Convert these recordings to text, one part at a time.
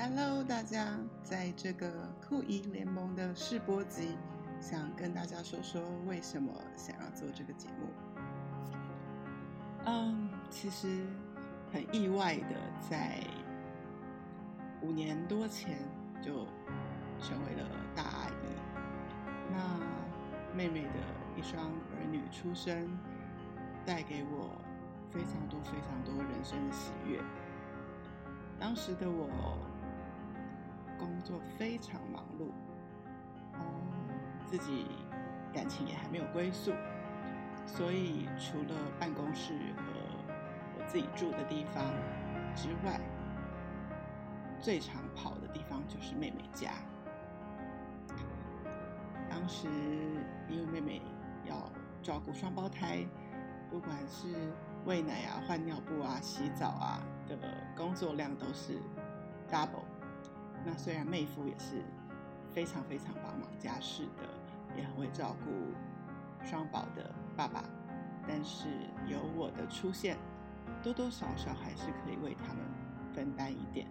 Hello，大家，在这个酷姨联盟的试播集，想跟大家说说为什么想要做这个节目。嗯，其实很意外的，在五年多前就成为了大阿姨。那妹妹的一双儿女出生，带给我非常多非常多人生的喜悦。当时的我。工作非常忙碌，哦，自己感情也还没有归宿，所以除了办公室和我自己住的地方之外，最常跑的地方就是妹妹家。当时因为妹妹要照顾双胞胎，不管是喂奶啊、换尿布啊、洗澡啊的工作量都是 double。那虽然妹夫也是非常非常帮忙家事的，也很会照顾双宝的爸爸，但是有我的出现，多多少少还是可以为他们分担一点，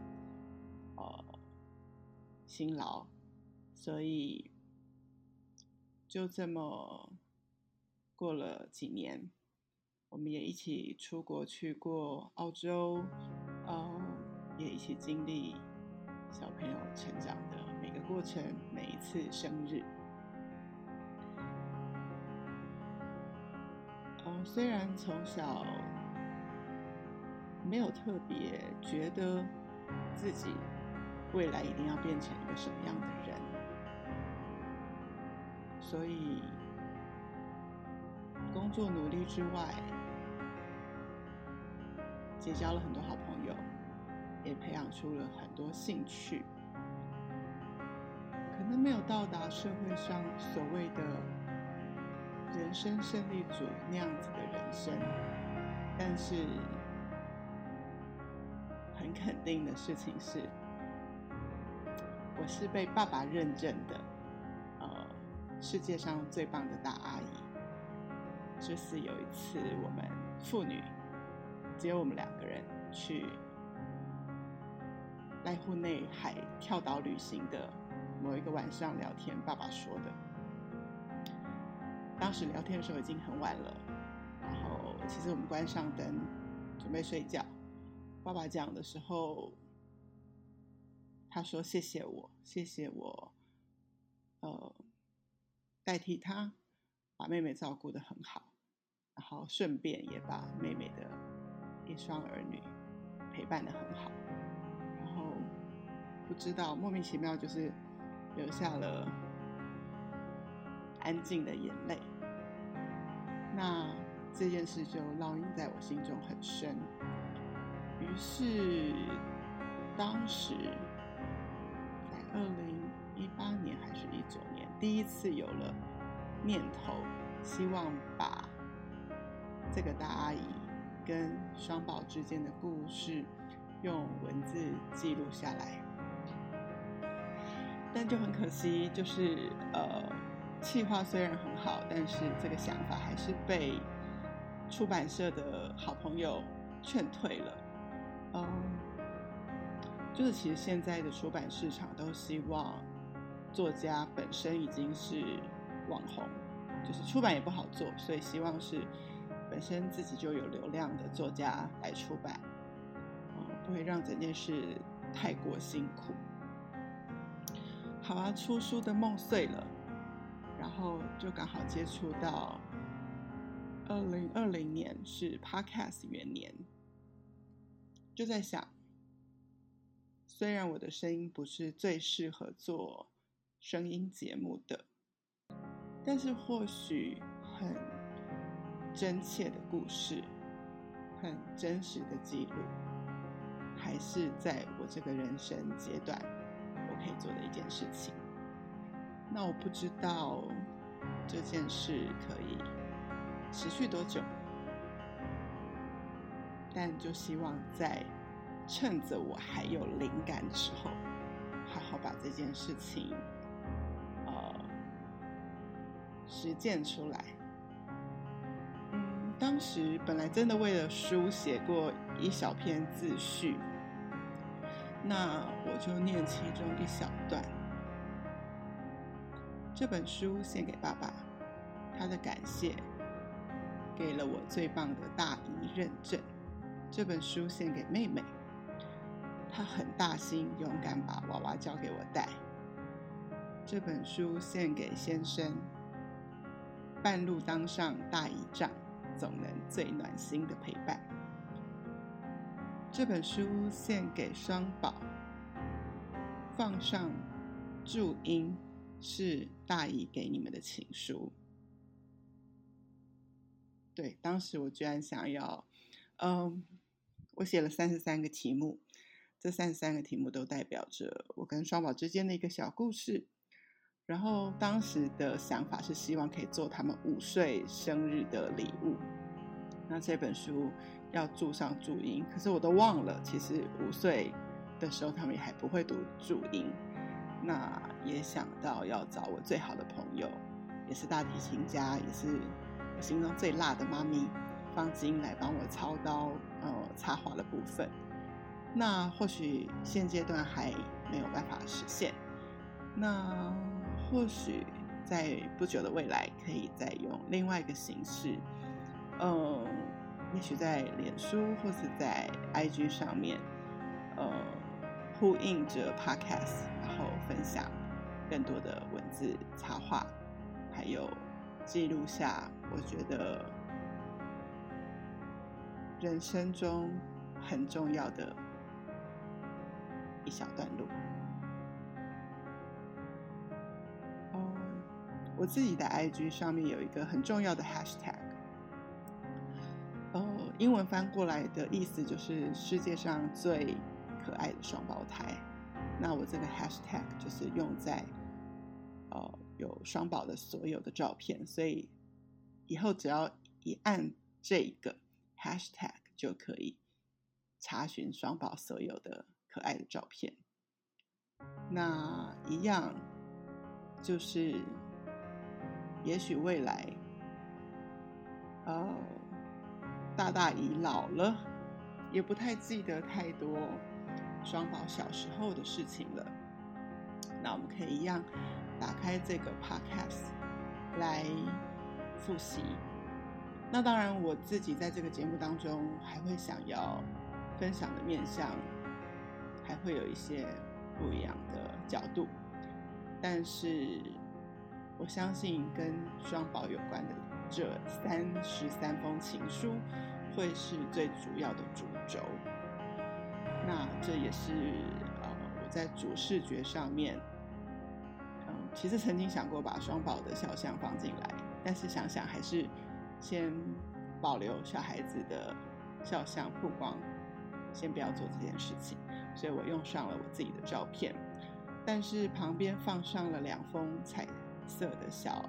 呃，辛劳。所以就这么过了几年，我们也一起出国去过澳洲，呃，也一起经历。小朋友成长的每个过程，每一次生日。哦，虽然从小没有特别觉得自己未来一定要变成一个什么样的人，所以工作努力之外，结交了很多好朋友。也培养出了很多兴趣，可能没有到达社会上所谓的人生胜利组那样子的人生，但是很肯定的事情是，我是被爸爸认证的，呃，世界上最棒的大阿姨。就是有一次我们父女只有我们两个人去。濑户内海跳岛旅行的某一个晚上聊天，爸爸说的。当时聊天的时候已经很晚了，然后其实我们关上灯准备睡觉。爸爸讲的时候，他说：“谢谢我，谢谢我，呃，代替他把妹妹照顾得很好，然后顺便也把妹妹的一双儿女陪伴得很好。”不知道，莫名其妙就是流下了安静的眼泪。那这件事就烙印在我心中很深。于是，当时在二零一八年还是一九年，第一次有了念头，希望把这个大阿姨跟双宝之间的故事用文字记录下来。但就很可惜，就是呃，企划虽然很好，但是这个想法还是被出版社的好朋友劝退了。嗯，就是其实现在的出版市场都希望作家本身已经是网红，就是出版也不好做，所以希望是本身自己就有流量的作家来出版，嗯，不会让整件事太过辛苦。好啊，出书的梦碎了，然后就刚好接触到二零二零年是 Podcast 元年，就在想，虽然我的声音不是最适合做声音节目的，但是或许很真切的故事，很真实的记录，还是在我这个人生阶段。可以做的一件事情，那我不知道这件事可以持续多久，但就希望在趁着我还有灵感的时候，好好把这件事情呃实践出来。当时本来真的为了书写过一小篇自序。那我就念其中一小段。这本书献给爸爸，他的感谢给了我最棒的大姨认证。这本书献给妹妹，她很大心勇敢把娃娃交给我带。这本书献给先生，半路当上大姨丈，总能最暖心的陪伴。这本书献给双宝，放上注音。是大姨给你们的情书。对，当时我居然想要，嗯，我写了三十三个题目，这三十三个题目都代表着我跟双宝之间的一个小故事。然后当时的想法是希望可以做他们五岁生日的礼物。那这本书要注上注音，可是我都忘了，其实五岁的时候他们也还不会读注音。那也想到要找我最好的朋友，也是大提琴家，也是我心中最辣的妈咪方晶来帮我操刀，呃，插画的部分。那或许现阶段还没有办法实现，那或许在不久的未来可以再用另外一个形式，呃，也许在脸书或是在 IG 上面，呃。呼应着 Podcast，然后分享更多的文字插画，还有记录下我觉得人生中很重要的一小段路。哦，我自己的 IG 上面有一个很重要的 Hashtag，英文翻过来的意思就是世界上最。可爱的双胞胎，那我这个 hashtag 就是用在呃有双宝的所有的照片，所以以后只要一按这个 hashtag 就可以查询双宝所有的可爱的照片。那一样就是，也许未来，呃，大大已老了，也不太记得太多。双宝小时候的事情了，那我们可以一样打开这个 podcast 来复习。那当然，我自己在这个节目当中还会想要分享的面向，还会有一些不一样的角度。但是，我相信跟双宝有关的这三十三封情书，会是最主要的主轴。那这也是呃我在主视觉上面，嗯，其实曾经想过把双宝的肖像放进来，但是想想还是先保留小孩子的肖像曝光，先不要做这件事情，所以我用上了我自己的照片，但是旁边放上了两封彩色的小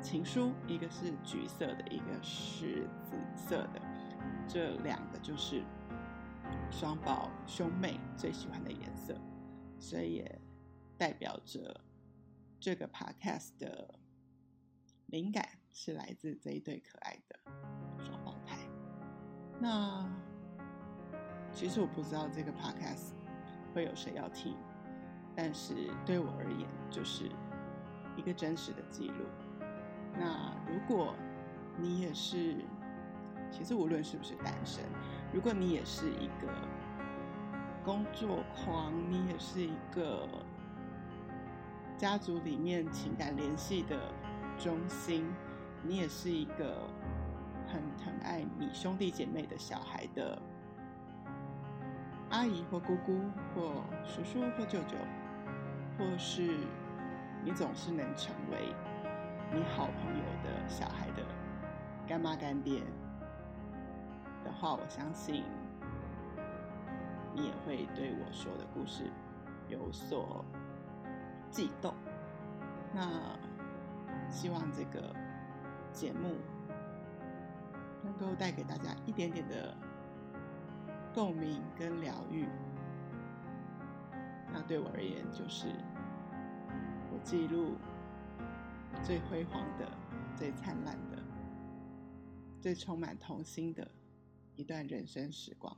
情书，一个是橘色的，一个是紫色的，这两个就是。双宝兄妹最喜欢的颜色，所以也代表着这个 podcast 的灵感是来自这一对可爱的双胞胎。那其实我不知道这个 podcast 会有谁要听，但是对我而言就是一个真实的记录。那如果你也是，其实无论是不是单身。如果你也是一个工作狂，你也是一个家族里面情感联系的中心，你也是一个很疼爱你兄弟姐妹的小孩的阿姨或姑姑或叔叔或舅舅，或是你总是能成为你好朋友的小孩的干妈干爹。的话，我相信你也会对我说的故事有所悸动。那希望这个节目能够带给大家一点点的共鸣跟疗愈。那对我而言，就是我记录最辉煌的、最灿烂的、最充满童心的。一段人生时光。